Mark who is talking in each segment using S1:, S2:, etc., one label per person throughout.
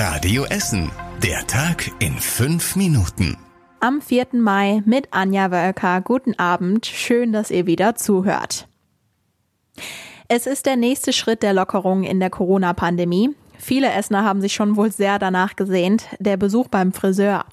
S1: Radio Essen. Der Tag in fünf Minuten.
S2: Am 4. Mai mit Anja Wölker. Guten Abend. Schön, dass ihr wieder zuhört. Es ist der nächste Schritt der Lockerung in der Corona-Pandemie. Viele Essener haben sich schon wohl sehr danach gesehnt. Der Besuch beim Friseur.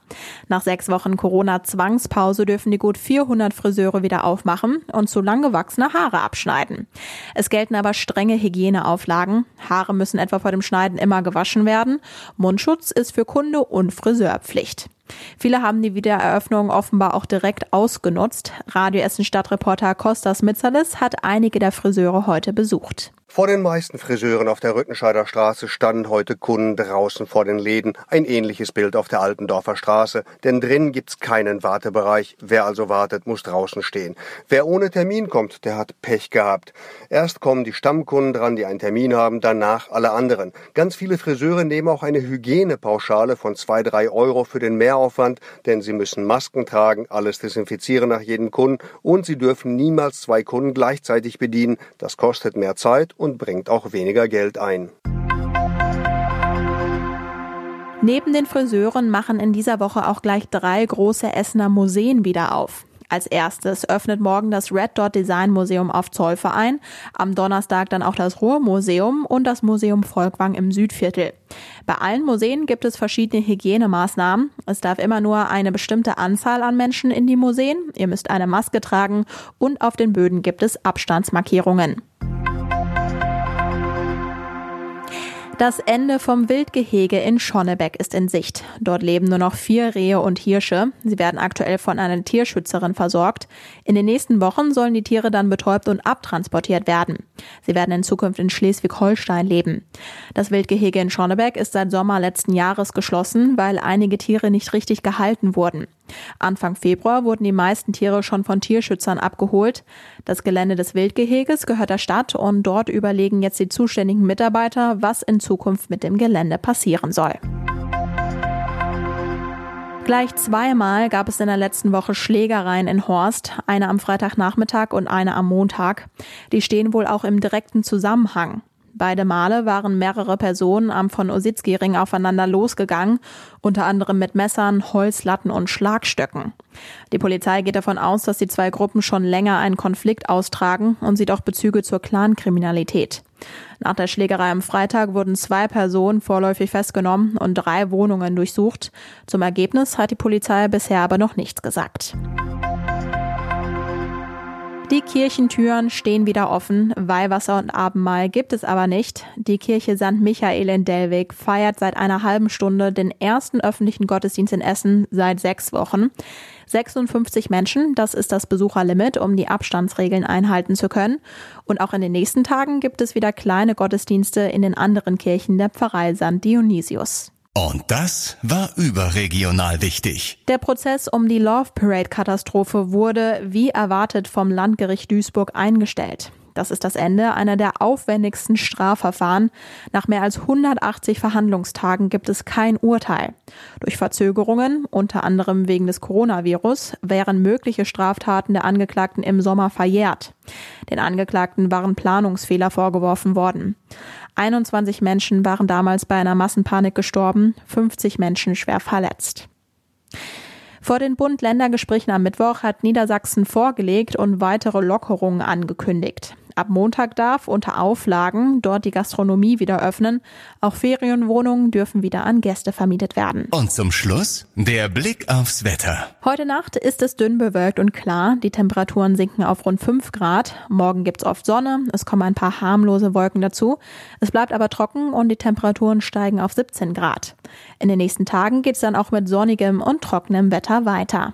S2: Nach sechs Wochen Corona-Zwangspause dürfen die gut 400 Friseure wieder aufmachen und zu lang gewachsene Haare abschneiden. Es gelten aber strenge Hygieneauflagen. Haare müssen etwa vor dem Schneiden immer gewaschen werden. Mundschutz ist für Kunde und Friseur Pflicht. Viele haben die Wiedereröffnung offenbar auch direkt ausgenutzt. Radio Essen Stadtreporter Kostas Mitzalis hat einige der Friseure heute besucht.
S3: Vor den meisten Friseuren auf der Rüttenscheider Straße standen heute Kunden draußen vor den Läden. Ein ähnliches Bild auf der Altendorfer Straße. Denn drin gibt's keinen Wartebereich. Wer also wartet, muss draußen stehen. Wer ohne Termin kommt, der hat Pech gehabt. Erst kommen die Stammkunden dran, die einen Termin haben, danach alle anderen. Ganz viele Friseure nehmen auch eine Hygienepauschale von zwei, drei Euro für den Mehraufwand, denn sie müssen Masken tragen, alles desinfizieren nach jedem Kunden und sie dürfen niemals zwei Kunden gleichzeitig bedienen. Das kostet mehr Zeit und bringt auch weniger Geld ein.
S2: Neben den Friseuren machen in dieser Woche auch gleich drei große Essener Museen wieder auf. Als erstes öffnet morgen das Red Dot Design Museum auf Zollverein, am Donnerstag dann auch das Ruhrmuseum und das Museum Volkwang im Südviertel. Bei allen Museen gibt es verschiedene Hygienemaßnahmen. Es darf immer nur eine bestimmte Anzahl an Menschen in die Museen, ihr müsst eine Maske tragen und auf den Böden gibt es Abstandsmarkierungen. Das Ende vom Wildgehege in Schonnebeck ist in Sicht. Dort leben nur noch vier Rehe und Hirsche. Sie werden aktuell von einer Tierschützerin versorgt. In den nächsten Wochen sollen die Tiere dann betäubt und abtransportiert werden. Sie werden in Zukunft in Schleswig-Holstein leben. Das Wildgehege in Schonnebeck ist seit Sommer letzten Jahres geschlossen, weil einige Tiere nicht richtig gehalten wurden. Anfang Februar wurden die meisten Tiere schon von Tierschützern abgeholt. Das Gelände des Wildgeheges gehört der Stadt und dort überlegen jetzt die zuständigen Mitarbeiter, was in Zukunft mit dem Gelände passieren soll. Gleich zweimal gab es in der letzten Woche Schlägereien in Horst, eine am Freitagnachmittag und eine am Montag. Die stehen wohl auch im direkten Zusammenhang. Beide Male waren mehrere Personen am von Ositzki-Ring aufeinander losgegangen, unter anderem mit Messern, Holzlatten und Schlagstöcken. Die Polizei geht davon aus, dass die zwei Gruppen schon länger einen Konflikt austragen und sieht auch Bezüge zur Clankriminalität. Nach der Schlägerei am Freitag wurden zwei Personen vorläufig festgenommen und drei Wohnungen durchsucht. Zum Ergebnis hat die Polizei bisher aber noch nichts gesagt. Die Kirchentüren stehen wieder offen. Weihwasser und Abendmahl gibt es aber nicht. Die Kirche St. Michael in Delwig feiert seit einer halben Stunde den ersten öffentlichen Gottesdienst in Essen seit sechs Wochen. 56 Menschen, das ist das Besucherlimit, um die Abstandsregeln einhalten zu können. Und auch in den nächsten Tagen gibt es wieder kleine Gottesdienste in den anderen Kirchen der Pfarrei St. Dionysius.
S1: Und das war überregional wichtig.
S2: Der Prozess um die Love Parade Katastrophe wurde wie erwartet vom Landgericht Duisburg eingestellt. Das ist das Ende einer der aufwendigsten Strafverfahren. Nach mehr als 180 Verhandlungstagen gibt es kein Urteil. Durch Verzögerungen, unter anderem wegen des Coronavirus, wären mögliche Straftaten der Angeklagten im Sommer verjährt. Den Angeklagten waren Planungsfehler vorgeworfen worden. 21 Menschen waren damals bei einer Massenpanik gestorben, 50 Menschen schwer verletzt. Vor den Bund-Länder-Gesprächen am Mittwoch hat Niedersachsen vorgelegt und weitere Lockerungen angekündigt. Ab Montag darf unter Auflagen dort die Gastronomie wieder öffnen. Auch Ferienwohnungen dürfen wieder an Gäste vermietet werden.
S1: Und zum Schluss der Blick aufs Wetter.
S2: Heute Nacht ist es dünn bewölkt und klar. Die Temperaturen sinken auf rund 5 Grad. Morgen gibt's oft Sonne. Es kommen ein paar harmlose Wolken dazu. Es bleibt aber trocken und die Temperaturen steigen auf 17 Grad. In den nächsten Tagen geht's dann auch mit sonnigem und trockenem Wetter weiter.